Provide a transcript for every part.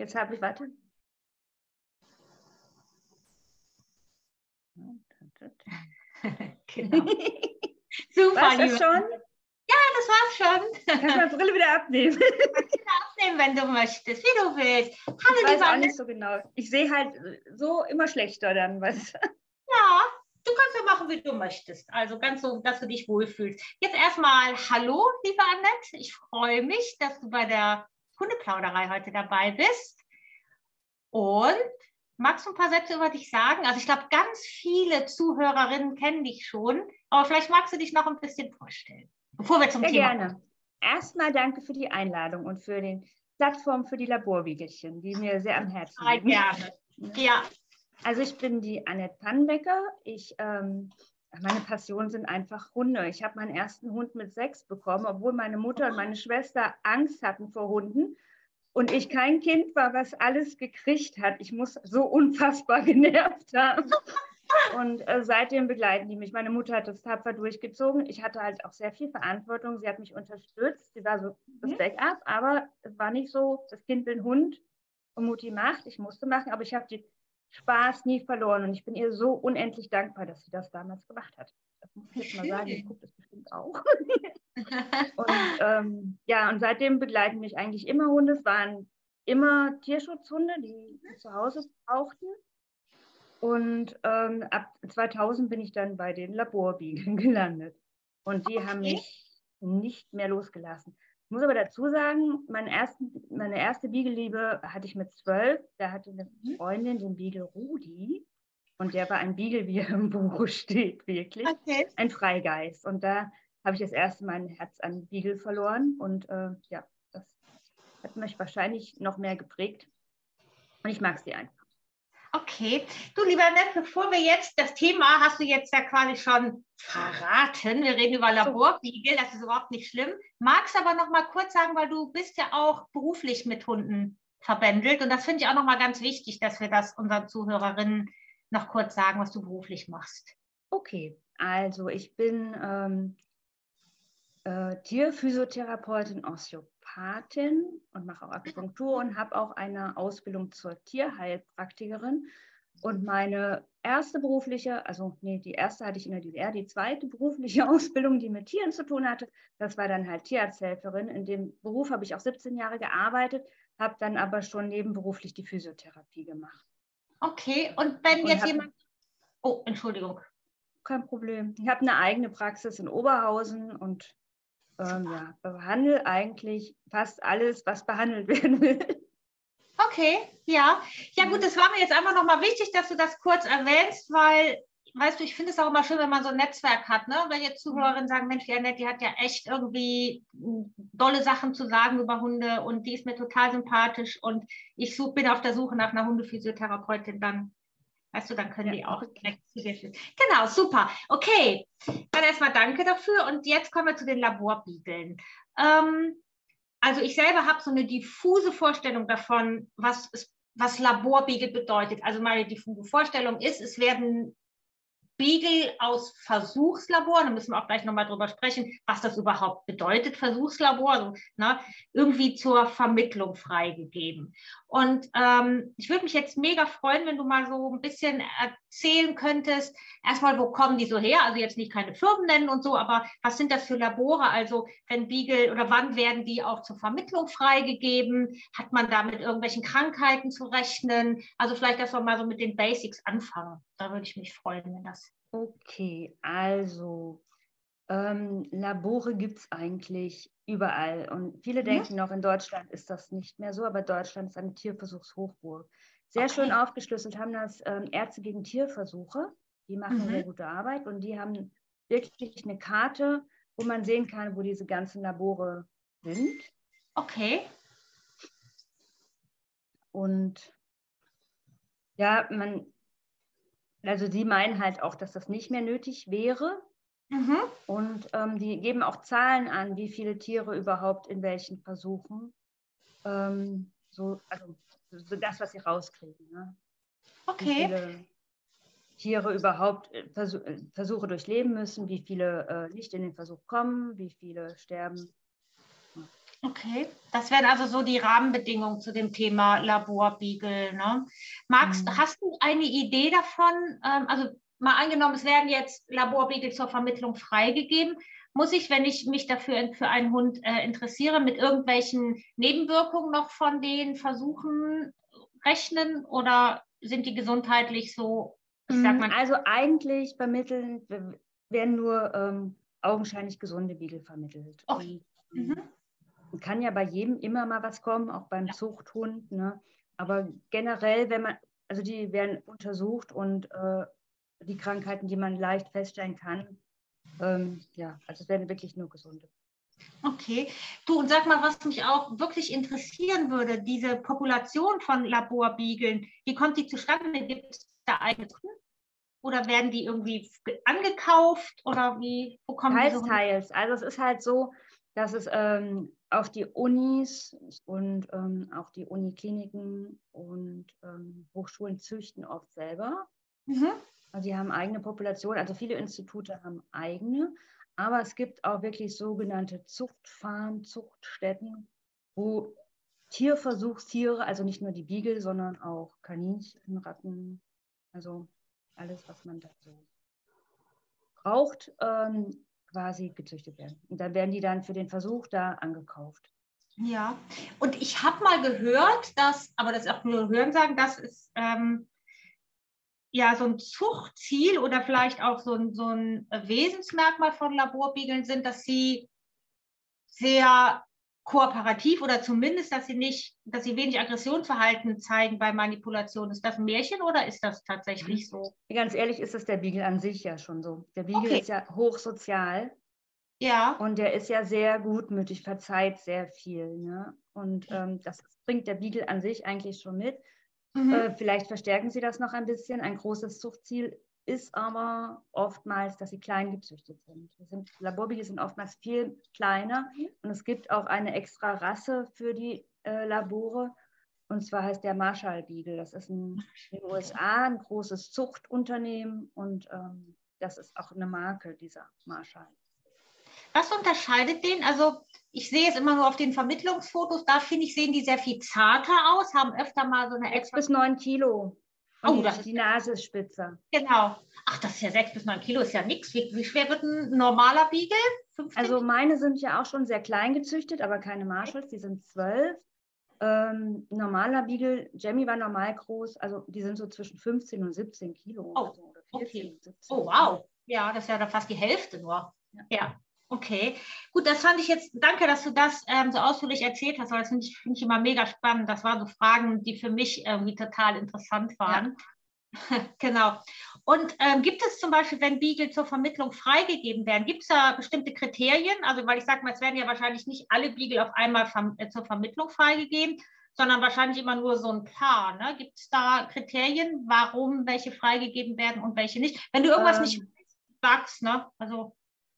Jetzt habe ich, warte. genau. Super, War's das schon? Ja, das war's schon. Kannst du meine Brille wieder abnehmen? Abnehmen, wenn du möchtest, wie du willst. Hallo, Ich weiß auch nicht so genau. Ich sehe halt so immer schlechter dann. Was. Ja, du kannst ja machen, wie du möchtest. Also ganz so, dass du dich wohlfühlst. Jetzt erstmal Hallo, liebe Annette. Ich freue mich, dass du bei der Hundeplauderei heute dabei bist. Und magst du ein paar Sätze über dich sagen? Also ich glaube, ganz viele Zuhörerinnen kennen dich schon, aber vielleicht magst du dich noch ein bisschen vorstellen, bevor wir zum Sehr Thema gerne. Erstmal danke für die Einladung und für die Plattform für die Laborwiegelchen, die mir sehr am Herzen liegen. gerne. Ja, Also ich bin die Annette Pannbecker. Ich, ähm, meine Passion sind einfach Hunde. Ich habe meinen ersten Hund mit sechs bekommen, obwohl meine Mutter und meine Schwester Angst hatten vor Hunden. Und ich kein Kind war, was alles gekriegt hat. Ich muss so unfassbar genervt haben. Und äh, seitdem begleiten die mich. Meine Mutter hat das tapfer durchgezogen. Ich hatte halt auch sehr viel Verantwortung. Sie hat mich unterstützt. Sie war so das Mhm. Backup, aber es war nicht so, das Kind will einen Hund und Mutti macht. Ich musste machen, aber ich habe den Spaß nie verloren. Und ich bin ihr so unendlich dankbar, dass sie das damals gemacht hat. Das muss ich jetzt mal sagen. Ich gucke das bestimmt auch. Und ähm, ja, und seitdem begleiten mich eigentlich immer Hunde. Es waren immer Tierschutzhunde, die zu Hause brauchten. Und ähm, ab 2000 bin ich dann bei den Laborbiegeln gelandet. Und die haben Okay. mich nicht mehr losgelassen. Ich muss aber dazu sagen, mein ersten, meine erste Biegelliebe hatte ich mit zwölf. Da hatte eine Mhm. Freundin den Biegel Rudi. Und der war ein Biegel, wie er im Buch steht, wirklich okay. ein Freigeist. Und da habe ich das erste Mal ein Herz an Beagle verloren. Und äh, ja, das hat mich wahrscheinlich noch mehr geprägt. Und ich mag sie einfach. Okay, du lieber Nett, bevor wir jetzt, das Thema hast du jetzt ja quasi schon verraten. Wir reden über Laborbiegel, das ist überhaupt nicht schlimm. Magst aber noch mal kurz sagen, weil du bist ja auch beruflich mit Hunden verbändelt und das finde ich auch noch mal ganz wichtig, dass wir das unseren Zuhörerinnen noch kurz sagen, was du beruflich machst. Okay, also ich bin ähm, äh, Tierphysiotherapeutin, Osteopathin und mache auch Akupunktur und habe auch eine Ausbildung zur Tierheilpraktikerin. Und meine erste berufliche, also nee, die erste hatte ich in der DDR, die zweite berufliche Ausbildung, die mit Tieren zu tun hatte, das war dann halt Tierarzthelferin. In dem Beruf habe ich auch 17 Jahre gearbeitet, habe dann aber schon nebenberuflich die Physiotherapie gemacht. Okay, und wenn Und jetzt hab- jemand. Oh, Entschuldigung. Kein Problem. Ich habe eine eigene Praxis in Oberhausen und ähm, ja, behandle eigentlich fast alles, was behandelt werden will. Okay, ja. Ja gut, das war mir jetzt einfach nochmal wichtig, dass du das kurz erwähnst, weil, weißt du, ich finde es auch immer schön, wenn man so ein Netzwerk hat, ne? Wenn jetzt Zuhörerinnen sagen, Mensch, die Annette, die hat ja echt irgendwie m, dolle Sachen zu sagen über Hunde und die ist mir total sympathisch und ich such, bin auf der Suche nach einer Hundephysiotherapeutin, dann, weißt du, dann können Ja, die auch direkt zu dir führen. Genau, super. Okay, dann erstmal danke dafür und jetzt kommen wir zu den Laborbiegeln. Ähm, also ich selber habe so eine diffuse Vorstellung davon, was, was Laborbiegel bedeutet. Also meine diffuse Vorstellung ist, es werden Beagle aus Versuchslaboren, da müssen wir auch gleich nochmal drüber sprechen, was das überhaupt bedeutet, Versuchslabor, also, ne, irgendwie zur Vermittlung freigegeben. Und ähm, ich würde mich jetzt mega freuen, wenn du mal so ein bisschen erzählen könntest, erstmal, wo kommen die so her? Also jetzt nicht keine Firmen nennen und so, aber was sind das für Labore? Also wenn Beagle oder wann werden die auch zur Vermittlung freigegeben? Hat man da mit irgendwelchen Krankheiten zu rechnen? Also vielleicht, dass wir mal so mit den Basics anfangen. Da würde ich mich freuen, wenn das. Okay, also ähm, Labore gibt es eigentlich überall. Und viele Mhm. denken noch, in Deutschland ist das nicht mehr so, aber Deutschland ist eine Tierversuchshochburg. Sehr Okay. schön aufgeschlüsselt haben das ähm, Ärzte gegen Tierversuche. Die machen Mhm. sehr gute Arbeit und die haben wirklich eine Karte, wo man sehen kann, wo diese ganzen Labore sind. Okay. Und ja, man, also sie meinen halt auch, dass das nicht mehr nötig wäre. Mhm. Und ähm, die geben auch Zahlen an, wie viele Tiere überhaupt in welchen Versuchen. Ähm, so, also so das, was sie rauskriegen. Ne? Wie Okay. viele Tiere überhaupt äh, äh, Versuche durchleben müssen, wie viele äh, nicht in den Versuch kommen, wie viele sterben. Okay, das wären also so die Rahmenbedingungen zu dem Thema Laborbiegel. Ne? Magst, mhm. hast du eine Idee davon? Ähm, also mal angenommen, es werden jetzt Laborbiegel zur Vermittlung freigegeben. Muss ich, wenn ich mich dafür für einen Hund äh, interessiere, mit irgendwelchen Nebenwirkungen noch von den Versuchen rechnen oder sind die gesundheitlich so? Mal, also eigentlich vermitteln werden nur ähm, augenscheinlich gesunde Biegel vermittelt. Okay. Und, mhm. Kann ja bei jedem immer mal was kommen, auch beim ja. Zuchthund. Ne? Aber generell, wenn man, also die werden untersucht und äh, die Krankheiten, die man leicht feststellen kann, ähm, ja, also es werden wirklich nur gesunde. Okay. Du, und sag mal, was mich auch wirklich interessieren würde, diese Population von Laborbiegeln, wie kommt die zustande? Gibt es da eigene? Oder werden die irgendwie angekauft? Oder wie, wo kommen teils, die so Teils. Also es ist halt so, dass es ähm, auf die Unis und ähm, auch die Unikliniken und ähm, Hochschulen züchten oft selber. Mhm. Also sie haben eigene Populationen, also viele Institute haben eigene, aber es gibt auch wirklich sogenannte Zuchtfarmen, Zuchtstätten, wo Tierversuchstiere, also nicht nur die Biegel, sondern auch Kaninchen, Ratten, also alles, was man da so braucht, ähm, quasi gezüchtet werden. Und dann werden die dann für den Versuch da angekauft. Ja, und ich habe mal gehört, dass, aber das ist auch nur Hören sagen, dass es ähm, ja so ein Zuchtziel oder vielleicht auch so ein, so ein Wesensmerkmal von Laborbiegeln sind, dass sie sehr kooperativ oder zumindest, dass sie nicht, dass sie wenig Aggressionsverhalten zeigen bei Manipulation. Ist das ein Märchen oder ist das tatsächlich so? Ganz ehrlich ist es der Beagle an sich ja schon so. Der Beagle okay. ist ja hochsozial. Ja. Und der ist ja sehr gutmütig, verzeiht sehr viel. Ne? Und ähm, das bringt der Beagle an sich eigentlich schon mit. Mhm. Äh, vielleicht verstärken Sie das noch ein bisschen. Ein großes Zuchtziel ist aber oftmals, dass sie klein gezüchtet sind. sind Laborbeagles sind oftmals viel kleiner mhm. und es gibt auch eine extra Rasse für die äh, Labore. Und zwar heißt der Marshall Beagle. Das ist ein, in den USA ein großes Zuchtunternehmen und ähm, das ist auch eine Marke dieser Marshall. Was unterscheidet den? Also ich sehe es immer nur auf den Vermittlungsfotos, da finde ich, sehen die sehr viel zarter aus, haben öfter mal so eine extra. bis neun Kilo. Und oh, die, das die Nase ist spitzer. Genau. Ach, das ist ja sechs bis neun Kilo, ist ja nichts. Wie, wie, schwer wird ein normaler Beagle? 15? Also meine sind ja auch schon sehr klein gezüchtet, aber keine Marshalls, die sind zwölf. Ähm, normaler Beagle, Jamie war normal groß, also die sind so zwischen 15 und 17 Kilo. Oh, also, 14, okay. oh wow. Ja, das ist ja dann fast die Hälfte nur. ja. ja. Okay, gut, das fand ich jetzt, danke, dass du das ähm, so ausführlich erzählt hast, weil das finde ich, find ich immer mega spannend. Das waren so Fragen, die für mich irgendwie total interessant waren. Ja. genau. Und ähm, gibt es zum Beispiel, wenn Beagle zur Vermittlung freigegeben werden, gibt es da bestimmte Kriterien? Also, weil ich sage mal, es werden ja wahrscheinlich nicht alle Beagle auf einmal ver äh, zur Vermittlung freigegeben, sondern wahrscheinlich immer nur so ein paar. Ne? Gibt es da Kriterien, warum welche freigegeben werden und welche nicht? Wenn du irgendwas ähm, nicht sagst, ne? Also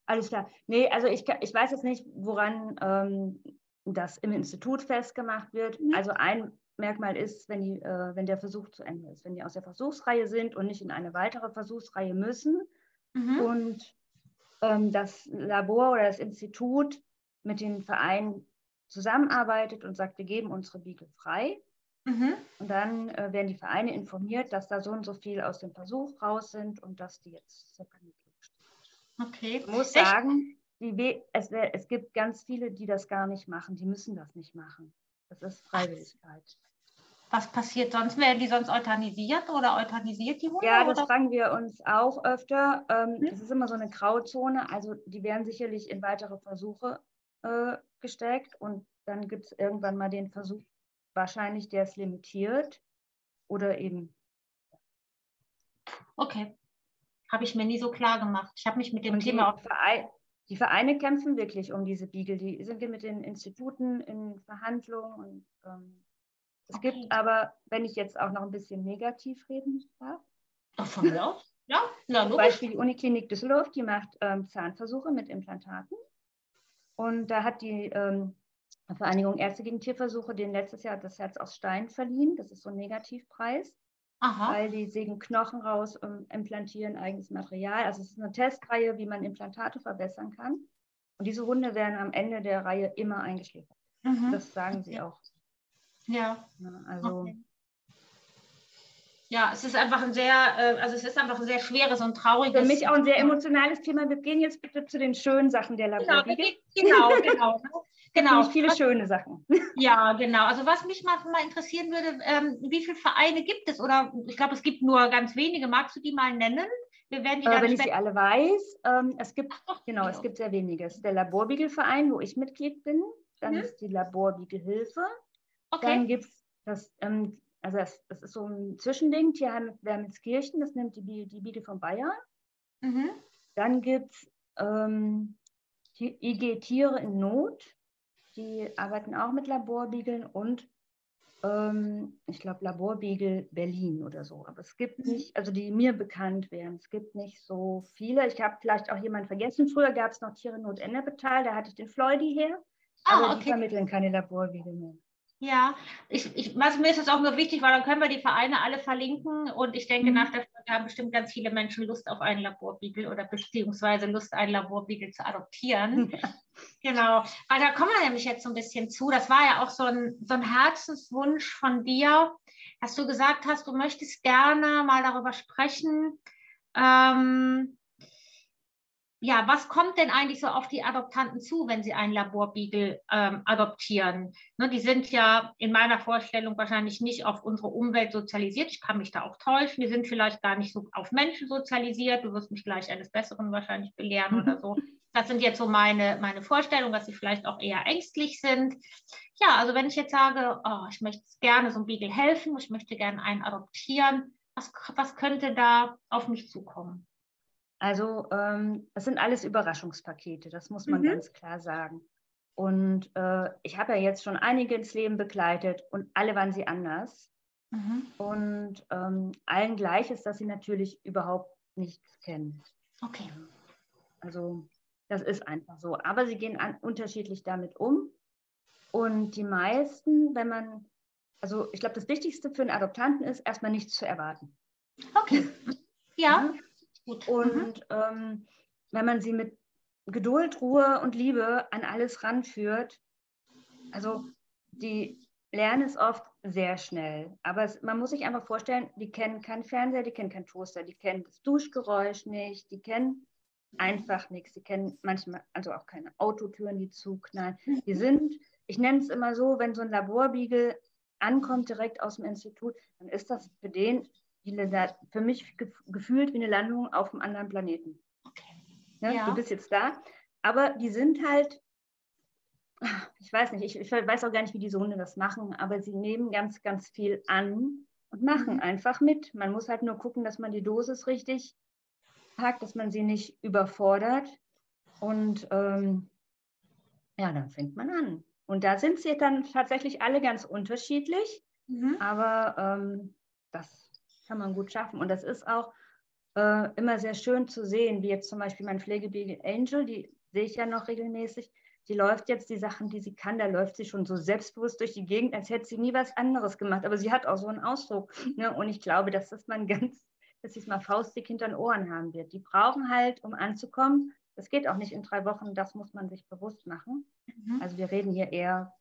alles klar. Nee, also ich, ich weiß jetzt nicht, woran ähm, das im Institut festgemacht wird. Mhm. Also ein Merkmal ist, wenn, die, äh, wenn der Versuch zu Ende ist, wenn die aus der Versuchsreihe sind und nicht in eine weitere Versuchsreihe müssen mhm. und ähm, das Labor oder das Institut mit den Vereinen zusammenarbeitet und sagt, wir geben unsere Biege frei. Mhm. Und dann äh, werden die Vereine informiert, dass da so und so viel aus dem Versuch raus sind und dass die jetzt separiert Okay. Ich muss Echt? sagen, es, es gibt ganz viele, die das gar nicht machen. Die müssen das nicht machen. Das ist Freiwilligkeit. Was passiert sonst? Werden die sonst euthanisiert oder euthanisiert die Hunde? Ja, das oder? fragen wir uns auch öfter. Ähm, hm? Das ist immer so eine Grauzone. Also die werden sicherlich in weitere Versuche äh, gesteckt und dann gibt es irgendwann mal den Versuch, wahrscheinlich der es limitiert oder eben. Okay. Habe ich mir nie so klar gemacht. Ich habe mich mit dem und Thema auch. Verein, die Vereine kämpfen wirklich um diese Beagle. Die sind mit den Instituten in Verhandlungen. Und, ähm, es okay. gibt aber, wenn ich jetzt auch noch ein bisschen negativ reden darf. Ach, von mir aus? Ja, na, Zum Beispiel die Uniklinik Düsseldorf, die macht ähm, Zahnversuche mit Implantaten. Und da hat die ähm, Vereinigung Ärzte gegen Tierversuche den letztes Jahr das Herz aus Stein verliehen. Das ist so ein Negativpreis. Aha. weil die sägen Knochen raus und implantieren eigenes Material. Also es ist eine Testreihe, wie man Implantate verbessern kann. Und diese Hunde werden am Ende der Reihe immer eingeschläfert. Mhm. Das sagen sie auch. Ja. ja also. Okay. Ja, es ist einfach ein sehr, äh, also es ist einfach ein sehr schweres und trauriges. Für mich auch ein sehr emotionales Thema. Wir gehen jetzt bitte zu den schönen Sachen der Laborbiege. Genau, genau, genau. genau. viele was, schöne Sachen. Ja, genau. Also was mich mal, mal interessieren würde, ähm, wie viele Vereine gibt es? Oder ich glaube, es gibt nur ganz wenige. Magst du die mal nennen? Wir werden die äh, wenn ich sie alle weiß, ähm, es gibt, Ach, genau, genau, es gibt sehr wenige. Es ist der Laborbiegelverein, wo ich Mitglied bin. Dann mhm. ist die Laborbiegelhilfe. Okay. Dann gibt es das ähm, also das, das ist so ein Zwischending, Tierheim Wermelskirchen, das nimmt die, die Biege von Bayern. Mhm. Dann gibt es ähm, IG Tiere in Not, die arbeiten auch mit Laborbiegeln und ähm, ich glaube Laborbiegel Berlin oder so. Aber es gibt mhm. nicht, also die mir bekannt wären, es gibt nicht so viele. Ich habe vielleicht auch jemanden vergessen. Früher gab es noch Tiere in Not Ennepetal, da hatte ich den Floydi her. Ah, aber okay. die vermitteln keine Laborbiegel mehr. Ja, ich, ich, also mir ist es auch nur wichtig, weil dann können wir die Vereine alle verlinken und ich denke, mhm. nach der Folge haben bestimmt ganz viele Menschen Lust auf einen Laborbiegel oder beziehungsweise Lust, einen Laborbiegel zu adoptieren. genau, weil da kommen wir nämlich jetzt so ein bisschen zu. Das war ja auch so ein, so ein Herzenswunsch von dir, dass du gesagt hast, du möchtest gerne mal darüber sprechen, ähm, ja, was kommt denn eigentlich so auf die Adoptanten zu, wenn sie einen Laborbeagle ähm, adoptieren? Ne, die sind ja in meiner Vorstellung wahrscheinlich nicht auf unsere Umwelt sozialisiert. Ich kann mich da auch täuschen. Die sind vielleicht gar nicht so auf Menschen sozialisiert. Du wirst mich gleich eines Besseren wahrscheinlich belehren oder so. Das sind jetzt so meine, meine Vorstellungen, dass sie vielleicht auch eher ängstlich sind. Ja, also wenn ich jetzt sage, oh, ich möchte gerne so einem Beagle helfen, ich möchte gerne einen adoptieren, was, was könnte da auf mich zukommen? Also ähm, das sind alles Überraschungspakete, das muss man mhm. ganz klar sagen. Und äh, ich habe ja jetzt schon einige ins Leben begleitet und alle waren sie anders. Mhm. Und ähm, allen gleich ist, dass sie natürlich überhaupt nichts kennen. Okay. Also das ist einfach so. Aber sie gehen an, unterschiedlich damit um. Und die meisten, wenn man, also ich glaube, das Wichtigste für einen Adoptanten ist, erstmal nichts zu erwarten. Okay. Ja. Gut. Und mhm. ähm, wenn man sie mit Geduld, Ruhe und Liebe an alles ranführt, also die lernen es oft sehr schnell. Aber es, man muss sich einfach vorstellen, die kennen keinen Fernseher, die kennen keinen Toaster, die kennen das Duschgeräusch nicht, die kennen einfach nichts. Die kennen manchmal also auch keine Autotüren, die zuknallen. Die sind, ich nenne es immer so, wenn so ein Laborbiegel ankommt direkt aus dem Institut, dann ist das für den für mich gefühlt wie eine Landung auf einem anderen Planeten. Okay. Ja, ja. Du bist jetzt da, aber die sind halt, ich weiß nicht, ich, ich, weiß auch gar nicht, wie diese Hunde das machen, aber sie nehmen ganz, ganz viel an und machen mhm. einfach mit. Man muss halt nur gucken, dass man die Dosis richtig packt, dass man sie nicht überfordert. Und ähm, ja, dann fängt man an. Und da sind sie dann tatsächlich alle ganz unterschiedlich, mhm. aber ähm, das kann man gut schaffen. Und das ist auch äh, immer sehr schön zu sehen, wie jetzt zum Beispiel mein Pflegebaby Angel, die sehe ich ja noch regelmäßig. Die läuft jetzt die Sachen, die sie kann, da läuft sie schon so selbstbewusst durch die Gegend, als hätte sie nie was anderes gemacht. Aber sie hat auch so einen Ausdruck. Ne? Und ich glaube, dass das man ganz, dass sie es mal faustdick hinter den Ohren haben wird. Die brauchen halt, um anzukommen. Das geht auch nicht in drei Wochen, das muss man sich bewusst machen. Mhm. Also wir reden hier eher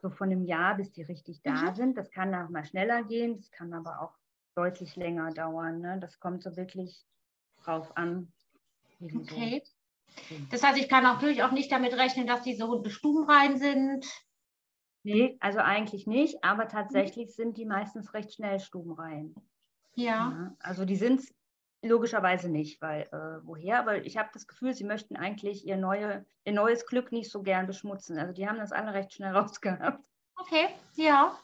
so von einem Jahr, bis die richtig da mhm. sind. Das kann auch mal schneller gehen, das kann aber auch deutlich länger dauern. Ne? Das kommt so wirklich drauf an. Okay. So das heißt, ich kann natürlich auch nicht damit rechnen, dass diese Hunde stubenrein sind. Nee, also eigentlich nicht, aber tatsächlich mhm. sind die meistens recht schnell stubenrein. Ja. ja. Also die sind es logischerweise nicht, weil äh, woher? Aber ich habe das Gefühl, sie möchten eigentlich ihr, neue, ihr neues Glück nicht so gern beschmutzen. Also die haben das alle recht schnell rausgehabt. Okay, ja.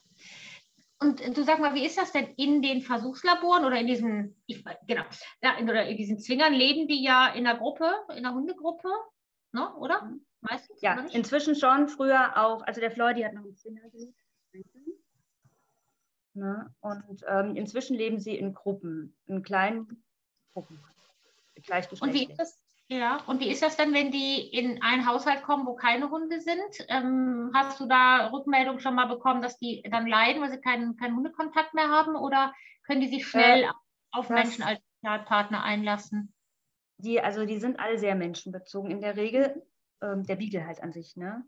Und du sag mal, wie ist das denn in den Versuchslaboren oder in diesen, ich, genau, ja, in, oder in diesen Zwingern leben die ja in der Gruppe, in der Hundegruppe, ne, oder? Mhm. Meistens? Ja, inzwischen schon, früher auch, also der Floyd, die hat noch einen Zwinger gelebt. Ne? Und ähm, inzwischen leben sie in Gruppen, in kleinen Gruppen. Und wie ist das, ja, und wie ist das denn, wenn die in einen Haushalt kommen, wo keine Hunde sind? Ähm, hast du da Rückmeldung schon mal bekommen, dass die dann leiden, weil sie keinen, keinen Hundekontakt mehr haben? Oder können die sich schnell äh, auf Menschen als Partner einlassen? Die, also die sind alle sehr menschenbezogen. In der Regel, ähm, der Beagle halt an sich, ne?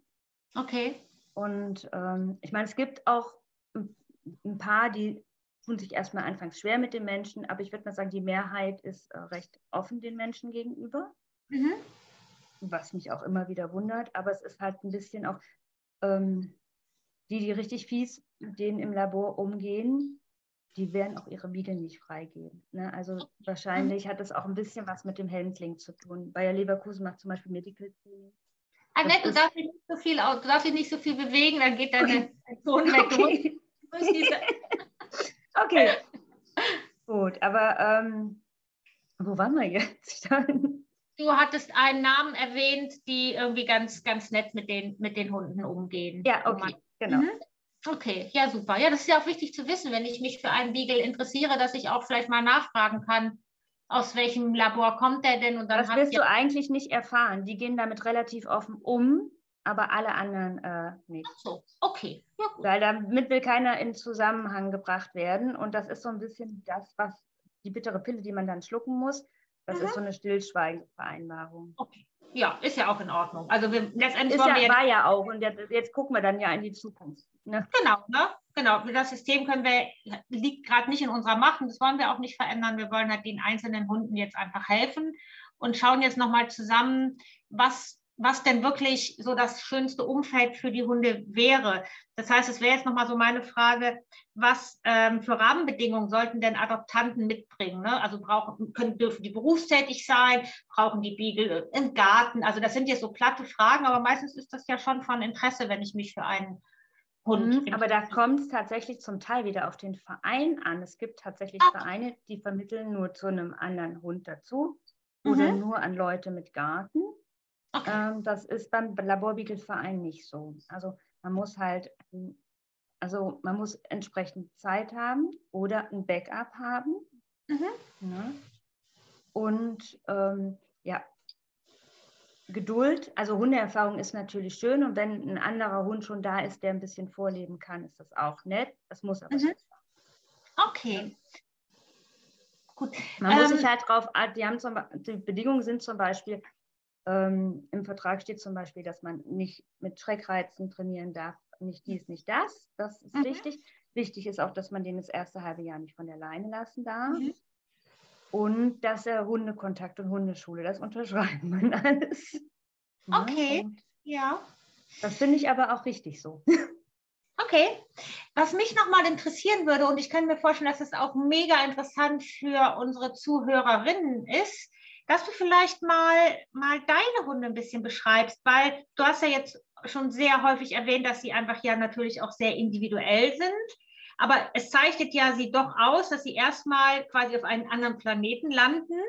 Okay. Und ähm, ich meine, es gibt auch ein paar, die tun sich erstmal anfangs schwer mit den Menschen, aber ich würde mal sagen, die Mehrheit ist äh, recht offen den Menschen gegenüber. Mhm. Was mich auch immer wieder wundert, aber es ist halt ein bisschen auch ähm, die, die richtig fies mit denen im Labor umgehen, die werden auch ihre Beagle nicht freigeben. Ne? Also wahrscheinlich hat das auch ein bisschen was mit dem Handling zu tun. Bayer Leverkusen macht zum Beispiel Medical Training. Annette, du darfst, dich nicht so viel, du darfst dich nicht so viel bewegen, dann geht deine Ton weg. Okay. okay. Gut, aber ähm, wo waren wir jetzt? du hattest einen Namen erwähnt, die irgendwie ganz, ganz nett mit den, mit den Hunden umgehen. Ja, okay, genau. Mhm. Okay, ja, super. Ja, das ist ja auch wichtig zu wissen, wenn ich mich für einen Beagle interessiere, dass ich auch vielleicht mal nachfragen kann, aus welchem Labor kommt der denn? Und dann das wirst ja du eigentlich nicht erfahren. Die gehen damit relativ offen um, aber alle anderen äh, nicht. Ach so, okay. Ja, Weil damit will keiner in Zusammenhang gebracht werden. Und das ist so ein bisschen das, was die bittere Pille, die man dann schlucken muss, das mhm. ist so eine Stillschweigenvereinbarung. Okay. Ja, ist ja auch in Ordnung. Also wir, letztendlich ist ja, wir war ja auch und jetzt, jetzt, gucken wir dann ja in die Zukunft. Ne? Genau, ne? genau. Das System können wir, liegt gerade nicht in unserer Macht und das wollen wir auch nicht verändern. Wir wollen halt den einzelnen Hunden jetzt einfach helfen und schauen jetzt nochmal zusammen, was was denn wirklich so das schönste Umfeld für die Hunde wäre. Das heißt, es wäre jetzt nochmal so meine Frage, was ähm, für Rahmenbedingungen sollten denn Adoptanten mitbringen? Ne? Also brauchen, können, dürfen die berufstätig sein? Brauchen die Beagle im Garten? Also das sind jetzt so platte Fragen, aber meistens ist das ja schon von Interesse, wenn ich mich für einen Hund. Mhm, aber da kommt es tatsächlich zum Teil wieder auf den Verein an. Es gibt tatsächlich Ach. Vereine, die vermitteln nur zu einem anderen Hund dazu oder mhm. nur an Leute mit Garten. Okay. Ähm, das ist beim Laborbeagle-Verein nicht so. Also man muss halt, also man muss entsprechend Zeit haben oder ein Backup haben. Mhm. Ne? Und ähm, ja, Geduld, also Hundeerfahrung ist natürlich schön und wenn ein anderer Hund schon da ist, der ein bisschen vorleben kann, ist das auch nett. Das muss aber mhm. sein. Okay. Gut. Man ähm, muss sich halt drauf, die, haben zum, die Bedingungen sind zum Beispiel, ähm, Im Vertrag steht zum Beispiel, dass man nicht mit Schreckreizen trainieren darf, nicht dies, nicht das. Das ist mhm. wichtig. Wichtig ist auch, dass man den das erste halbe Jahr nicht von der Leine lassen darf. Mhm. Und dass er Hundekontakt und Hundeschule, das unterschreiben man alles. Okay, ja. Das finde ich aber auch richtig so. Okay, was mich nochmal interessieren würde, und ich kann mir vorstellen, dass es auch mega interessant für unsere Zuhörerinnen ist, dass du vielleicht mal, mal deine Hunde ein bisschen beschreibst, weil du hast ja jetzt schon sehr häufig erwähnt, dass sie einfach ja natürlich auch sehr individuell sind. Aber es zeichnet ja sie doch aus, dass sie erstmal quasi auf einen anderen Planeten landen.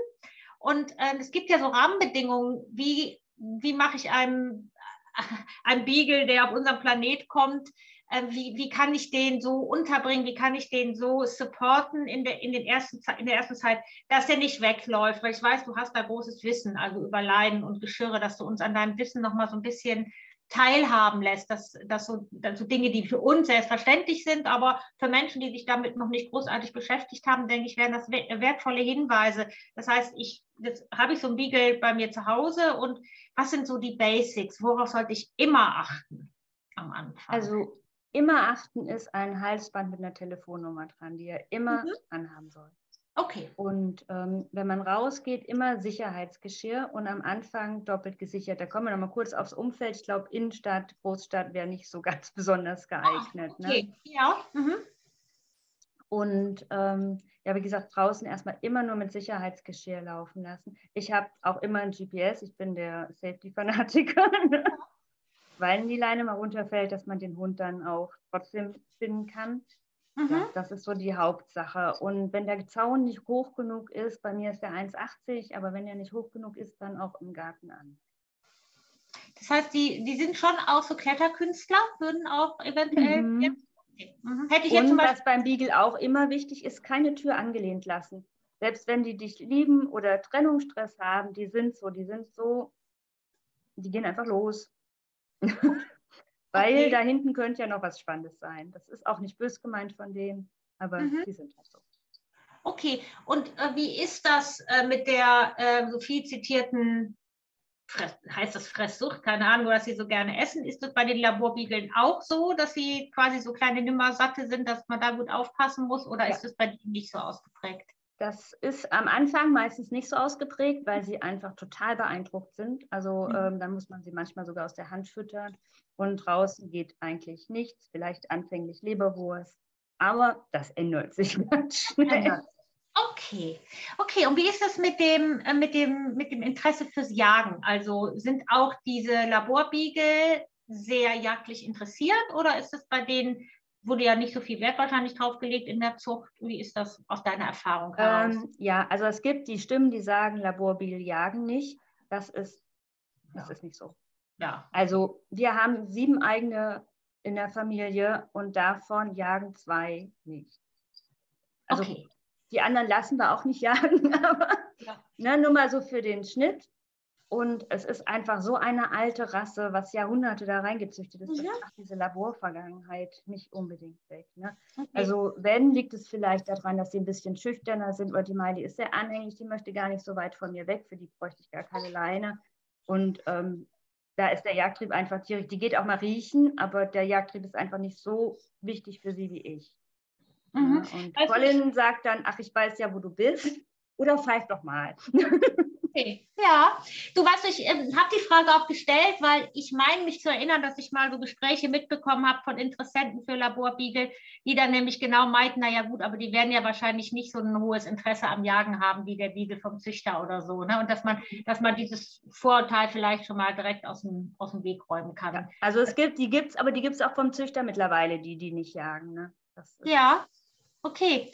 Und äh, es gibt ja so Rahmenbedingungen, wie, wie mache ich einem, einem Beagle, der auf unseren Planet kommt, äh, wie, wie kann ich den so unterbringen, wie kann ich den so supporten in der, in, den ersten, in der ersten Zeit, dass der nicht wegläuft, weil ich weiß, du hast da großes Wissen, also über Leiden und Geschirre, dass du uns an deinem Wissen nochmal so ein bisschen teilhaben lässt, dass, dass, so, dass so Dinge, die für uns selbstverständlich sind, aber für Menschen, die sich damit noch nicht großartig beschäftigt haben, denke ich, wären das wertvolle Hinweise. Das heißt, ich, jetzt habe ich so ein Beagle bei mir zu Hause und was sind so die Basics? Worauf sollte ich immer achten am Anfang? Also immer achten ist ein Halsband mit einer Telefonnummer dran, die er immer mhm. anhaben soll. Okay. Und ähm, wenn man rausgeht, immer Sicherheitsgeschirr und am Anfang doppelt gesichert. Da kommen wir nochmal kurz aufs Umfeld. Ich glaube, Innenstadt, Großstadt wäre nicht so ganz besonders geeignet. Oh, okay, ne? ja. Mhm. Und ähm, ja, wie gesagt, draußen erstmal immer nur mit Sicherheitsgeschirr laufen lassen. Ich habe auch immer ein GPS, ich bin der Safety-Fanatiker. Ne? Weil die Leine mal runterfällt, dass man den Hund dann auch trotzdem finden kann. Mhm. Ja, das ist so die Hauptsache. Und wenn der Zaun nicht hoch genug ist, bei mir ist der 1,80, aber wenn er nicht hoch genug ist, dann auch im Garten an. Das heißt, die, die sind schon auch so Kletterkünstler, würden auch eventuell. Mhm. Okay. Mhm. Hätte ich jetzt Und was beim Beagle auch immer wichtig ist, keine Tür angelehnt lassen. Selbst wenn die dich lieben oder Trennungsstress haben, die sind so, die sind so, die gehen einfach los. Weil okay. da hinten könnte ja noch was Spannendes sein. Das ist auch nicht bös gemeint von denen, aber mhm. die sind halt so. Okay, und äh, wie ist das äh, mit der äh, so viel zitierten Fress, heißt das Fresssucht, keine Ahnung, was sie so gerne essen. Ist das bei den Laborbiegeln auch so, dass sie quasi so kleine Nimmersatte sind, dass man da gut aufpassen muss oder ja. ist das bei denen nicht so ausgeprägt? Das ist am Anfang meistens nicht so ausgeprägt, weil sie einfach total beeindruckt sind. Also mhm. ähm, dann muss man sie manchmal sogar aus der Hand füttern und draußen geht eigentlich nichts, vielleicht anfänglich Leberwurst, aber das ändert sich ganz schnell. Okay, okay. Und wie ist das mit dem, äh, mit dem, mit dem Interesse fürs Jagen? Also sind auch diese Laborbiegel sehr jagdlich interessiert oder ist es bei denen, wurde ja nicht so viel Wert wahrscheinlich draufgelegt in der Zucht? Wie ist das aus deiner Erfahrung heraus? Ähm, ja, also es gibt die Stimmen, die sagen, Laborbiegel jagen nicht. Das ist, das ja. ist nicht so. Ja. Also wir haben sieben eigene in der Familie und davon jagen zwei nicht. Also okay. Die anderen lassen wir auch nicht jagen, aber ja. ne, nur mal so für den Schnitt. Und es ist einfach so eine alte Rasse, was Jahrhunderte da reingezüchtet ist. Ja. Das macht diese Laborvergangenheit nicht unbedingt weg. Ne? Okay. Also wenn, liegt es vielleicht daran, dass sie ein bisschen schüchterner sind oder die Miley ist sehr anhänglich, die möchte gar nicht so weit von mir weg, für die bräuchte ich gar keine Leine. Und ähm, da ist der Jagdtrieb einfach tierisch. Die geht auch mal riechen, aber der Jagdtrieb ist einfach nicht so wichtig für sie wie ich. Mhm. Ja, und also Colin sagt dann, ach, ich weiß ja, wo du bist. Oder pfeif doch mal. Okay. Ja, du weißt, ich äh, habe die Frage auch gestellt, weil ich meine mich zu erinnern, dass ich mal so Gespräche mitbekommen habe von Interessenten für Laborbiegel, die dann nämlich genau meinten, naja gut, aber die werden ja wahrscheinlich nicht so ein hohes Interesse am Jagen haben wie der Biegel vom Züchter oder so. Ne? Und dass man, dass man dieses Vorurteil vielleicht schon mal direkt aus dem, aus dem Weg räumen kann. Ja, also es gibt, die gibt es, aber die gibt es auch vom Züchter mittlerweile, die, die nicht jagen. Ne? ja, Okay.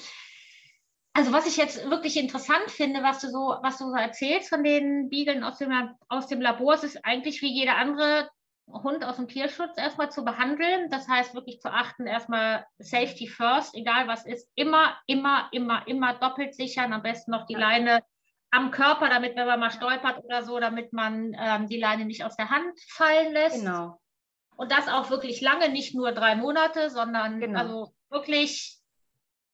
Also was ich jetzt wirklich interessant finde, was du so, was du so erzählst von den Biegeln aus dem, aus dem Labor, es ist eigentlich wie jeder andere Hund aus dem Tierschutz erstmal zu behandeln. Das heißt wirklich zu achten, erstmal Safety first, egal was ist, immer, immer, immer, immer doppelt sichern, am besten noch die Leine am Körper, damit wenn man mal stolpert oder so, damit man ähm, die Leine nicht aus der Hand fallen lässt. Genau. Und das auch wirklich lange, nicht nur drei Monate, sondern genau. also wirklich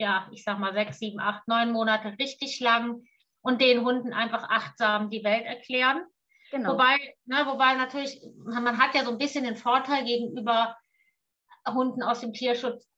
ja, ich sag mal, sechs, sieben, acht, neun Monate richtig lang und den Hunden einfach achtsam die Welt erklären. Genau. Wobei, ne, wobei natürlich, man hat ja so ein bisschen den Vorteil gegenüber Hunden aus dem Tierschutz,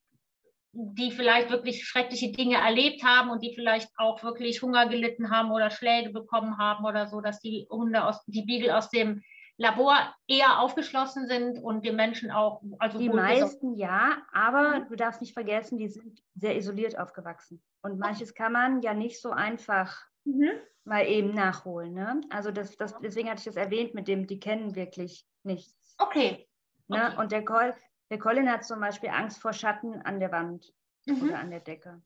die vielleicht wirklich schreckliche Dinge erlebt haben und die vielleicht auch wirklich Hunger gelitten haben oder Schläge bekommen haben oder so, dass die Hunde aus, die Beagle aus dem Labor eher aufgeschlossen sind und den Menschen auch. Also die meisten ja, aber mhm. du darfst nicht vergessen, die sind sehr isoliert aufgewachsen. Und manches kann man ja nicht so einfach mhm. mal eben nachholen. Ne? Also das, das, deswegen hatte ich das erwähnt mit dem, die kennen wirklich nichts. Okay. Ne? okay. Und der, Col, der Colin hat zum Beispiel Angst vor Schatten an der Wand mhm. oder an der Decke.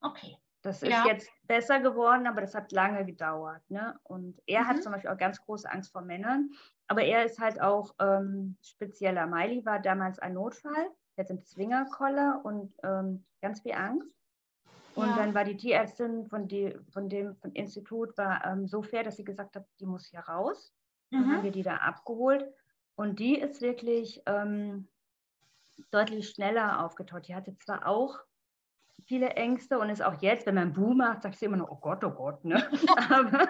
Okay. Das ist ja. jetzt besser geworden, aber das hat lange gedauert. Ne? Und er mhm. hat zum Beispiel auch ganz große Angst vor Männern. Aber er ist halt auch ähm, spezieller. Miley war damals ein Notfall, jetzt ein Zwingerkoller und ähm, ganz viel Angst. Und ja. dann war die Tierärztin von, die, von dem von Institut war ähm, so fair, dass sie gesagt hat, die muss hier raus. Mhm. Dann haben wir die da abgeholt. Und die ist wirklich ähm, deutlich schneller aufgetaut. Die hatte zwar auch viele Ängste und ist auch jetzt, wenn man Boom macht, sagst du immer noch, oh Gott, oh Gott. Ne? Aber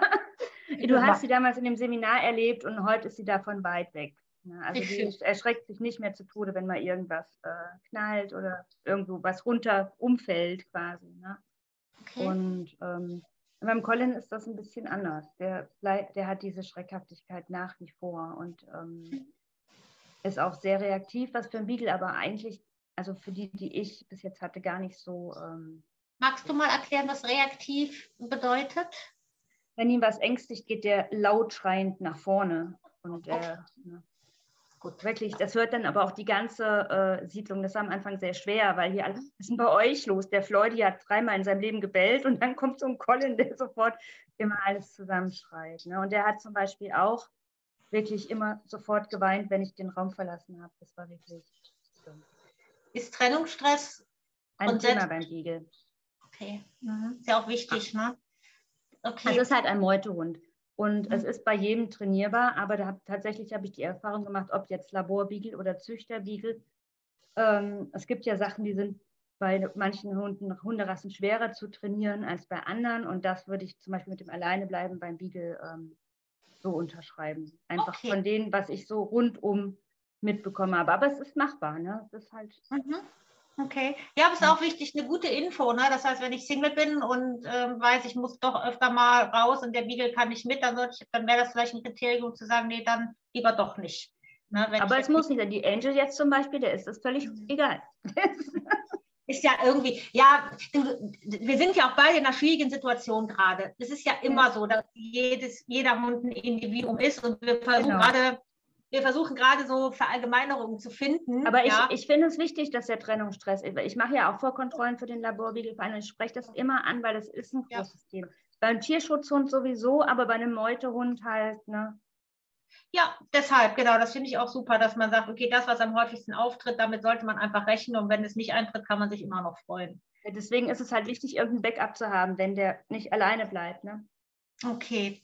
du hast sie damals in dem Seminar erlebt und heute ist sie davon weit weg. Ne? Also sie erschreckt sich nicht mehr zu Tode, wenn mal irgendwas äh, knallt oder irgendwo was runter umfällt quasi. Ne? Okay. Und ähm, beim Colin ist das ein bisschen anders. Der, der hat diese Schreckhaftigkeit nach wie vor und ähm, ist auch sehr reaktiv, was für ein Beagle aber eigentlich also für die, die ich bis jetzt hatte, gar nicht so. Ähm, Magst du mal erklären, was reaktiv bedeutet? Wenn ihm was ängstigt, geht der laut schreiend nach vorne. Und äh, ne, gut, wirklich, das hört dann aber auch die ganze äh, Siedlung. Das war am Anfang sehr schwer, weil hier alles, was ist denn bei euch los? Der Floyd hat dreimal in seinem Leben gebellt und dann kommt so ein Colin, der sofort immer alles zusammenschreit. Ne? Und der hat zum Beispiel auch wirklich immer sofort geweint, wenn ich den Raum verlassen habe. Das war wirklich ist Trennungsstress ein Thema beim Beagle. Okay, mhm. ist ja auch wichtig, ne? Okay. Also es ist halt ein Meutehund. Und mhm. es ist bei jedem trainierbar, aber da tatsächlich habe ich die Erfahrung gemacht, ob jetzt Laborbeagle oder Züchterbeagle. Ähm, es gibt ja Sachen, die sind bei manchen Hunden, Hunderassen schwerer zu trainieren als bei anderen. Und das würde ich zum Beispiel mit dem Alleinebleiben beim Beagle ähm, so unterschreiben. Einfach Okay. von denen, was ich so rundum mitbekommen habe. Aber es ist machbar, ne? Es ist halt. Mhm. Okay. Ja, aber es ist auch wichtig, eine gute Info. Ne? Das heißt, wenn ich Single bin und ähm, weiß, ich muss doch öfter mal raus und der Beagle kann nicht mit, dann, ich, dann wäre das vielleicht ein Kriterium zu sagen, nee, dann lieber doch nicht. Ne? Aber es muss nicht sein. Die Angel jetzt zum Beispiel, der ist das völlig Mhm. egal. ist ja irgendwie, ja, wir sind ja auch beide in einer schwierigen Situation gerade. Es ist ja immer so, dass jedes, jeder Hund ein Individuum ist und wir versuchen Genau. gerade, wir versuchen gerade so Verallgemeinerungen zu finden. Aber ich, ja. ich finde es wichtig, dass der Trennungsstress Ich mache ja auch Vorkontrollen für den Laborbeagle-Verein und ich spreche das immer an, weil das ist ein Ja. großes Thema. Beim Tierschutzhund sowieso, aber bei einem Meutehund halt, ne? Ja, deshalb, genau, das finde ich auch super, dass man sagt, okay, das, was am häufigsten auftritt, damit sollte man einfach rechnen und wenn es nicht eintritt, kann man sich immer noch freuen. Deswegen ist es halt wichtig, irgendein Backup zu haben, wenn der nicht alleine bleibt, ne? Okay.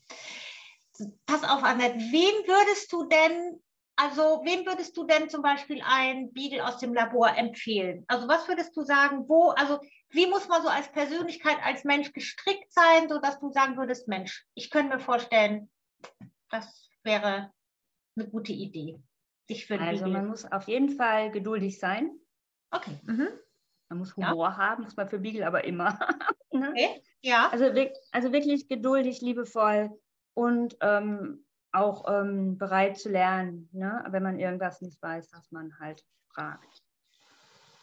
Pass auf, Annette, wen würdest du denn, also wen würdest du denn zum Beispiel ein Beagle aus dem Labor empfehlen? Also was würdest du sagen, wo, also wie muss man so als Persönlichkeit, als Mensch gestrickt sein, sodass du sagen würdest, Mensch, ich könnte mir vorstellen, das wäre eine gute Idee. Dich für Also Beagle. man muss auf jeden Fall geduldig sein. Okay. Mhm. Man muss Ja. Humor haben, muss man für Beagle aber immer. ne? okay. Ja. also, also wirklich geduldig, liebevoll und ähm, auch ähm, bereit zu lernen, ne? wenn man irgendwas nicht weiß, dass man halt fragt.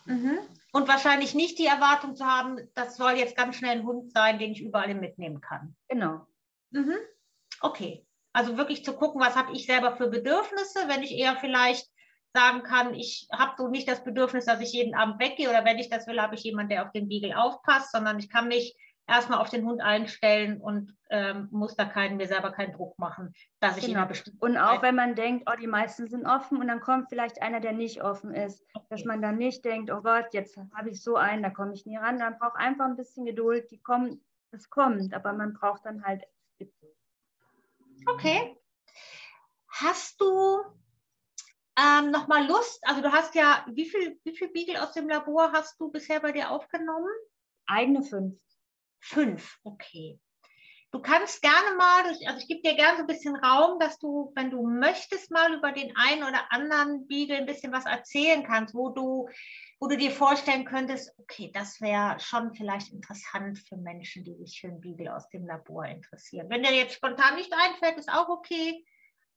Mhm. Und wahrscheinlich nicht die Erwartung zu haben, das soll jetzt ganz schnell ein Hund sein, den ich überall mitnehmen kann. Genau. Mhm. Okay. Also wirklich zu gucken, was habe ich selber für Bedürfnisse, wenn ich eher vielleicht sagen kann, ich habe so nicht das Bedürfnis, dass ich jeden Abend weggehe oder wenn ich das will, habe ich jemanden, der auf den Beagle aufpasst, sondern ich kann mich erstmal auf den Hund einstellen und ähm, muss da keinen, mir selber keinen Druck machen, dass ich Genau. einer bestimmten Und auch wenn man denkt, oh, die meisten sind offen und dann kommt vielleicht einer, der nicht offen ist, dass Okay. man dann nicht denkt, oh Gott, jetzt habe ich so einen, da komme ich nie ran. Man braucht einfach ein bisschen Geduld, die kommen, es kommt, aber man braucht dann halt Okay. Hast du ähm, noch mal Lust? Also du hast ja, wie viel, wie viel Beagle aus dem Labor hast du bisher bei dir aufgenommen? eigene fünf. Fünf, okay. Du kannst gerne mal, durch- also ich gebe dir gerne so ein bisschen Raum, dass du, wenn du möchtest, mal über den einen oder anderen Beagle ein bisschen was erzählen kannst, wo du, wo du dir vorstellen könntest, okay, das wäre schon vielleicht interessant für Menschen, die sich für einen Beagle aus dem Labor interessieren. Wenn dir jetzt spontan nicht einfällt, ist auch okay.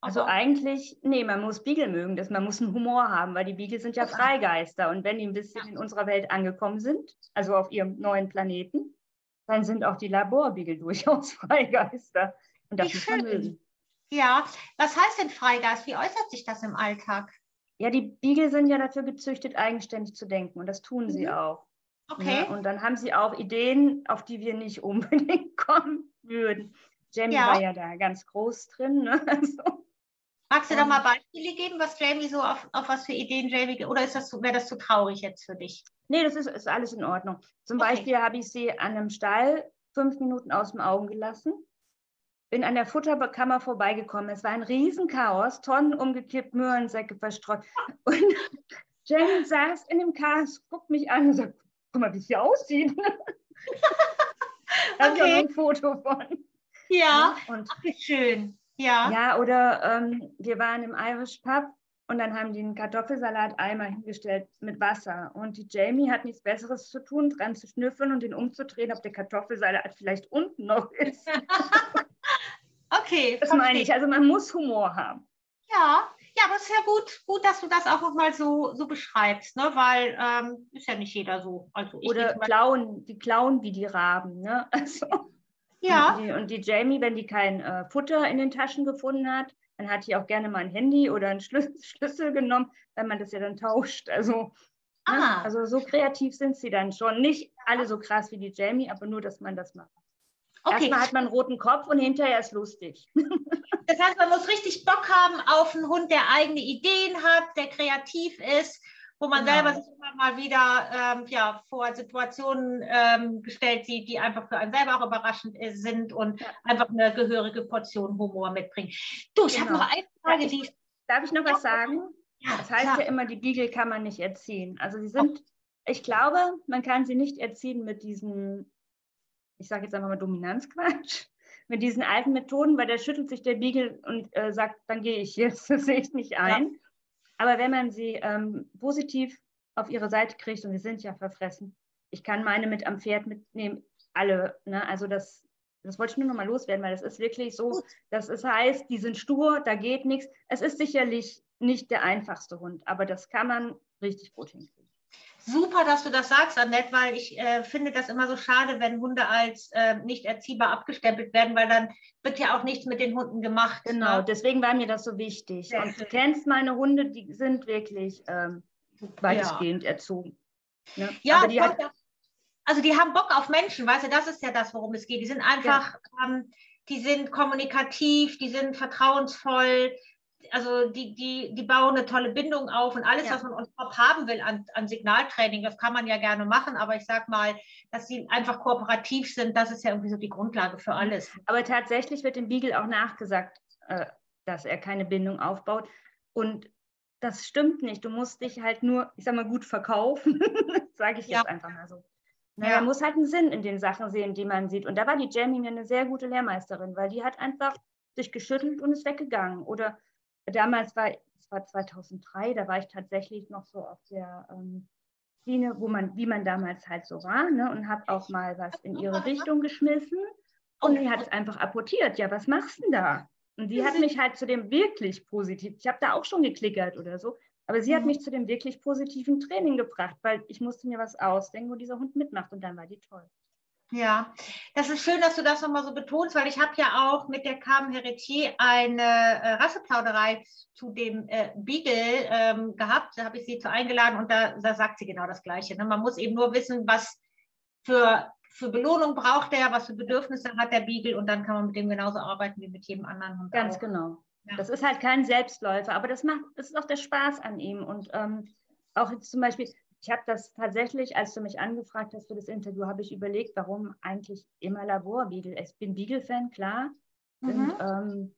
Also eigentlich, nee, man muss Beagle mögen, das, man muss einen Humor haben, weil die Beagle sind ja Okay. Freigeister und wenn die ein bisschen in unserer Welt angekommen sind, also auf ihrem neuen Planeten, dann sind auch die Laborbeagle durchaus Freigeister. Und das Wie schön. mögen. Ja, was heißt denn Freigeist? Wie äußert sich das im Alltag? Ja, die Beagle sind ja dafür gezüchtet, eigenständig zu denken und das tun sie Mhm. auch. Okay. Ne? Und dann haben sie auch Ideen, auf die wir nicht unbedingt kommen würden. Jamie Ja. war ja da ganz groß drin. Ne? Also, Magst du da mal Beispiele geben, was Jamie so auf, auf was für Ideen Jamie, oder ist das, wäre das zu traurig jetzt für dich? Nee, das ist, ist alles in Ordnung. Zum Okay. Beispiel habe ich sie an einem Stall fünf Minuten aus dem Augen gelassen. Bin an der Futterkammer vorbeigekommen. Es war ein Riesenchaos, Tonnen umgekippt, Möhrensäcke verstreut. Und Jamie saß in dem Chaos, guckt mich an und sagt, guck mal, wie es hier aussieht. Da Okay. ein Foto von. Ja, Und ach, wie schön. Ja. Ja, oder ähm, wir waren im Irish Pub und dann haben die einen Kartoffelsalat-Eimer hingestellt mit Wasser. Und die Jamie hat nichts Besseres zu tun, dran zu schnüffeln und den umzudrehen, ob der Kartoffelsalat vielleicht unten noch ist. Okay. Das verstehe. meine ich. Also man muss Humor haben. Ja, ja, aber es ist ja gut, gut, dass du das auch nochmal so, so beschreibst, ne? weil ähm, ist ja nicht jeder so. Also ich Oder mal- klauen, die klauen wie die Raben. Ne? Also, ja, und, die, und die Jamie, wenn die kein äh, Futter in den Taschen gefunden hat, dann hat die auch gerne mal ein Handy oder einen Schlüssel, genommen, wenn man das ja dann tauscht. Also Ne? Ah. Also so kreativ sind sie dann schon. Nicht alle so krass wie die Jamie, aber nur, dass man das macht. okay. Erstmal hat man einen roten Kopf und hinterher ist lustig. Das heißt, man muss richtig Bock haben auf einen Hund, der eigene Ideen hat, der kreativ ist, wo man Genau. selber sich immer mal wieder ähm, ja, vor Situationen ähm, gestellt sieht, die einfach für einen selber auch überraschend ist, sind und Ja. einfach eine gehörige Portion Humor mitbringen. Du, ich habe Genau. noch eine Frage, die ich. Darf ich noch was sagen? Ja, Das heißt klar. ja immer, die Beagle kann man nicht erziehen. Also sie sind, ich glaube, man kann sie nicht erziehen mit diesem, ich sage jetzt einfach mal Dominanzquatsch, mit diesen alten Methoden, weil da schüttelt sich der Beagle und äh, sagt, dann gehe ich jetzt, das sehe ich nicht ein. Ja. Aber wenn man sie ähm, positiv auf ihre Seite kriegt, und sie sind ja verfressen, ich kann meine mit am Pferd mitnehmen, alle. Ne? Also das, das wollte ich nur noch mal loswerden, weil das ist wirklich so, dass es heißt, die sind stur, da geht nichts. Es ist sicherlich nicht der einfachste Hund, aber das kann man richtig gut hinkriegen. Super, dass du das sagst, Annette, weil ich äh, finde das immer so schade, wenn Hunde als äh, nicht erziehbar abgestempelt werden, weil dann wird ja auch nichts mit den Hunden gemacht. Genau, ne? deswegen war mir das so wichtig. Sehr Und schön. du kennst meine Hunde, die sind wirklich ähm, weitestgehend ja. erzogen. Ne? Ja, die hat, also die haben Bock auf Menschen, weißt du, das ist ja das, worum es geht. Die sind einfach, ja. ähm, die sind kommunikativ, die sind vertrauensvoll, also die, die, die bauen eine tolle Bindung auf und alles, ja. was man on top haben will an, an Signaltraining, das kann man ja gerne machen, aber ich sag mal, dass sie einfach kooperativ sind, das ist ja irgendwie so die Grundlage für alles. Aber tatsächlich wird dem Beagle auch nachgesagt, äh, dass er keine Bindung aufbaut. Und das stimmt nicht. Du musst dich halt nur, ich sag mal, gut verkaufen, sage ich ja. jetzt einfach mal so. Na, ja. Man muss halt einen Sinn in den Sachen sehen, die man sieht. Und da war die Jamie mir eine sehr gute Lehrmeisterin, weil die hat einfach sich geschüttelt und ist weggegangen. Oder damals war, es war 2003, da war ich tatsächlich noch so auf der ähm, Schiene, wo man, wie man damals halt so war, ne, und habe auch mal was in ihre Richtung geschmissen. Und die hat es einfach apportiert. Ja, was machst du denn da? Und die hat mich halt zu dem wirklich positiv, ich habe da auch schon geklickert oder so, aber sie hat mhm. mich zu dem wirklich positiven Training gebracht, weil ich musste mir was ausdenken, wo dieser Hund mitmacht und dann war die toll. Ja, das ist schön, dass du das nochmal so betonst, weil ich habe ja auch mit der Carmen Heretier eine äh, Rasseplauderei zu dem äh, Beagle ähm, gehabt. Da habe ich sie zu eingeladen und da, da sagt sie genau das Gleiche. Ne? Man muss eben nur wissen, was für, für Belohnung braucht er, was für Bedürfnisse hat der Beagle und dann kann man mit dem genauso arbeiten wie mit jedem anderen Hund. Ganz auch. genau. Ja. Das ist halt kein Selbstläufer, aber das macht, das ist auch der Spaß an ihm. Und ähm, auch jetzt zum Beispiel, ich habe das tatsächlich, als du mich angefragt hast für das Interview, habe ich überlegt, warum eigentlich immer Laborbeagle. Ich bin Beagle-Fan, klar. Mhm. Und, ähm,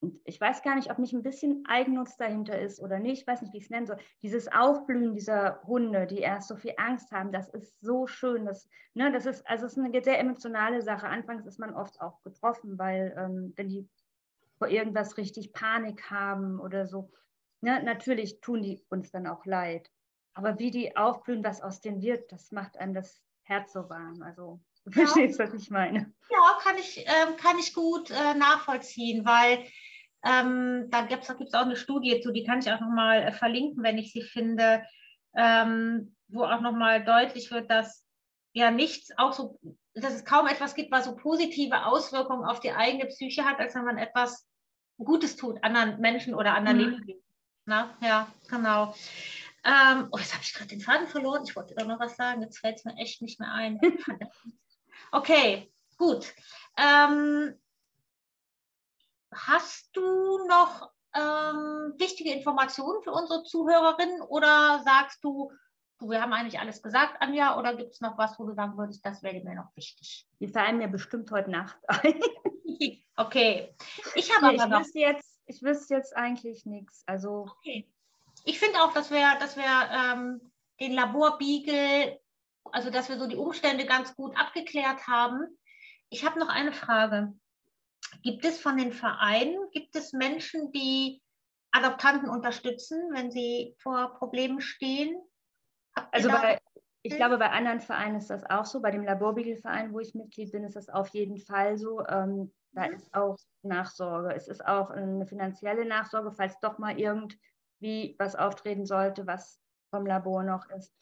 und ich weiß gar nicht, ob nicht ein bisschen Eigennutz dahinter ist oder nicht. Ich weiß nicht, wie ich es nennen soll. Dieses Aufblühen dieser Hunde, die erst so viel Angst haben, das ist so schön. Das, ne, das ist, also es ist eine sehr emotionale Sache. Anfangs ist man oft auch getroffen, weil ähm, wenn die vor irgendwas richtig Panik haben oder so, ne, natürlich tun die uns dann auch leid. Aber wie die aufblühen, was aus denen wird, das macht einem das Herz so warm. Also du ja. verstehst, was ich meine. Ja, kann ich, äh, kann ich gut äh, nachvollziehen, weil ähm, da gibt es auch eine Studie zu, die kann ich auch nochmal äh, verlinken, wenn ich sie finde, ähm, wo auch nochmal deutlich wird, dass ja nichts auch so, dass es kaum etwas gibt, was so positive Auswirkungen auf die eigene Psyche hat, als wenn man etwas Gutes tut, anderen Menschen oder anderen mhm. Lebewesen. Ja, genau. Ähm, oh, jetzt habe ich gerade den Faden verloren. Ich wollte doch noch was sagen. Jetzt fällt es mir echt nicht mehr ein. okay, gut. Ähm, hast du noch ähm, wichtige Informationen für unsere Zuhörerinnen oder sagst du, du, wir haben eigentlich alles gesagt, Anja, oder gibt es noch was, wo du sagen würdest, das wäre mir noch wichtig? Die fallen mir bestimmt heute Nacht ein. okay. Ich habe nee, aber noch. Wüsste jetzt, ich wüsste jetzt eigentlich nichts. Also. Okay ich finde auch, dass wir, dass wir ähm, den Laborbeagle, also dass wir so die Umstände ganz gut abgeklärt haben. Ich habe noch eine Frage. Gibt es von den Vereinen, gibt es Menschen, die Adoptanten unterstützen, wenn sie vor Problemen stehen? Also bei, ich glaube, bei anderen Vereinen ist das auch so. Bei dem Laborbeagle-Verein, wo ich Mitglied bin, ist das auf jeden Fall so. Ähm, da mhm. ist auch Nachsorge. Es ist auch eine finanzielle Nachsorge, falls doch mal irgend wie was auftreten sollte, was vom Labor noch ist.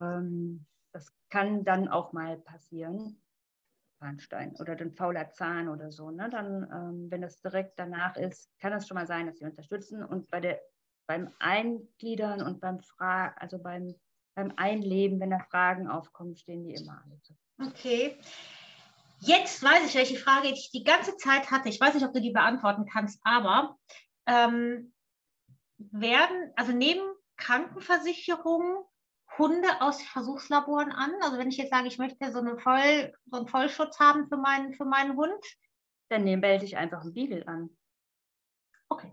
Ähm, das kann dann auch mal passieren. Zahnstein oder ein fauler Zahn oder so. Ne? Dann, ähm, wenn das direkt danach ist, kann es schon mal sein, dass sie unterstützen. Und bei der, beim Eingliedern und beim Fra also beim, beim Einleben, wenn da Fragen aufkommen, stehen die immer alle zu. Okay. Jetzt weiß ich, welche Frage ich die ganze Zeit hatte. Ich weiß nicht, ob du die beantworten kannst, aber ähm, werden, also nehmen Krankenversicherungen Hunde aus Versuchslaboren an? Also wenn ich jetzt sage, ich möchte so, eine Voll, so einen Vollschutz haben für meinen, für meinen Hund? Dann melde ich einfach einen Beagle an. Okay.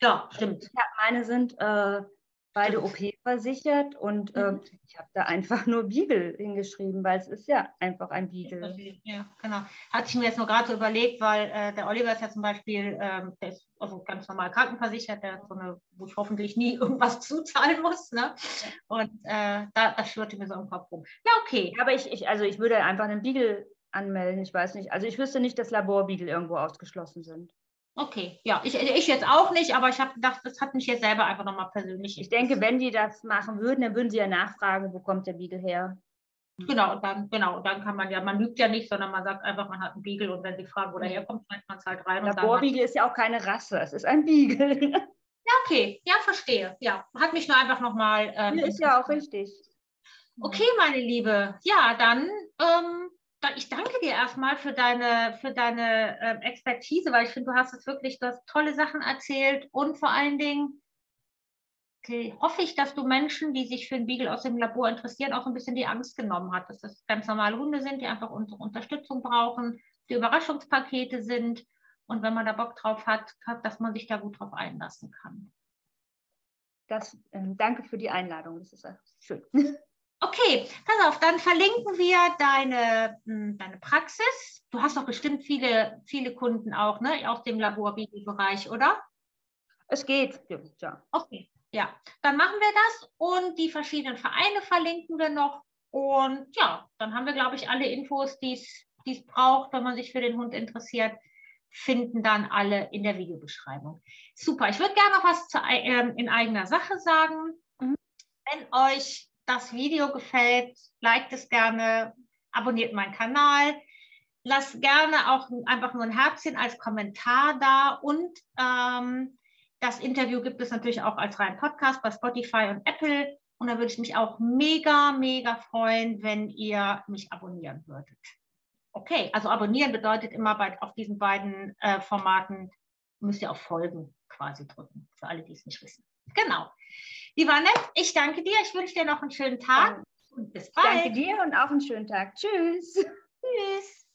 Ja, stimmt. Ja, meine sind äh, beide OP versichert und äh, Mhm. ich habe da einfach nur Beagle hingeschrieben, weil es ist ja einfach ein Beagle. Ja, genau. Hatte ich mir jetzt nur gerade so überlegt, weil äh, der Oliver ist ja zum Beispiel, ähm, der ist also ganz normal krankenversichert, der hat so eine, wo ich hoffentlich nie irgendwas zuzahlen muss. Ne? Und äh, da, das schwirrte mir so im Kopf rum. Ja, okay. Aber ich, ich, also ich würde einfach einen Beagle anmelden, ich weiß nicht. Also ich wüsste nicht, dass Laborbeagle irgendwo ausgeschlossen sind. Okay, ja, ich, ich jetzt auch nicht, aber ich habe gedacht, das hat mich jetzt selber einfach nochmal persönlich. Ich denke, wenn die das machen würden, dann würden sie ja nachfragen, wo kommt der Beagle her. Genau, und dann, genau, und dann kann man ja, man lügt ja nicht, sondern man sagt einfach, man hat einen Beagle und wenn sie fragen, wo der herkommt, schreibt man es halt rein. Laborbeagle ist ja auch keine Rasse, es ist ein Beagle. Ja, okay, ja, verstehe. Ja, hat mich nur einfach nochmal. Ähm, ist ja auch richtig. Okay, meine Liebe. Ja, dann, ähm, ich danke dir erstmal für deine, für deine ähm, Expertise, weil ich finde, du hast es wirklich, du hast tolle Sachen erzählt und vor allen Dingen okay, hoffe ich, dass du Menschen, die sich für den Beagle aus dem Labor interessieren, auch ein bisschen die Angst genommen hat, dass das ganz normale Hunde sind, die einfach unsere Unterstützung brauchen, die Überraschungspakete sind und wenn man da Bock drauf hat, dass man sich da gut drauf einlassen kann. Das, ähm, danke für die Einladung, das ist schön. Okay, pass auf, dann verlinken wir deine, mh, deine Praxis. Du hast doch bestimmt viele, viele Kunden auch, ne, aus dem Laborbereich, oder? Es geht, ja. Okay, ja. Dann machen wir das und die verschiedenen Vereine verlinken wir noch. Und ja, dann haben wir, glaube ich, alle Infos, die es braucht, wenn man sich für den Hund interessiert, finden dann alle in der Videobeschreibung. Super, ich würde gerne noch was zu, ähm, in eigener Sache sagen. Mhm. Wenn euch das Video gefällt, liked es gerne, abonniert meinen Kanal, lasst gerne auch einfach nur ein Herzchen als Kommentar da und ähm, das Interview gibt es natürlich auch als reinen Podcast bei Spotify und Apple und da würde ich mich auch mega, mega freuen, wenn ihr mich abonnieren würdet. Okay, also abonnieren bedeutet immer bei, auf diesen beiden äh, Formaten müsst ihr auf Folgen quasi drücken, für alle, die es nicht wissen. Genau. Lieber Annette, ich danke dir. Ich wünsche dir noch einen schönen Tag und bis Ich bald. danke dir und auch einen schönen Tag. Tschüss. Tschüss.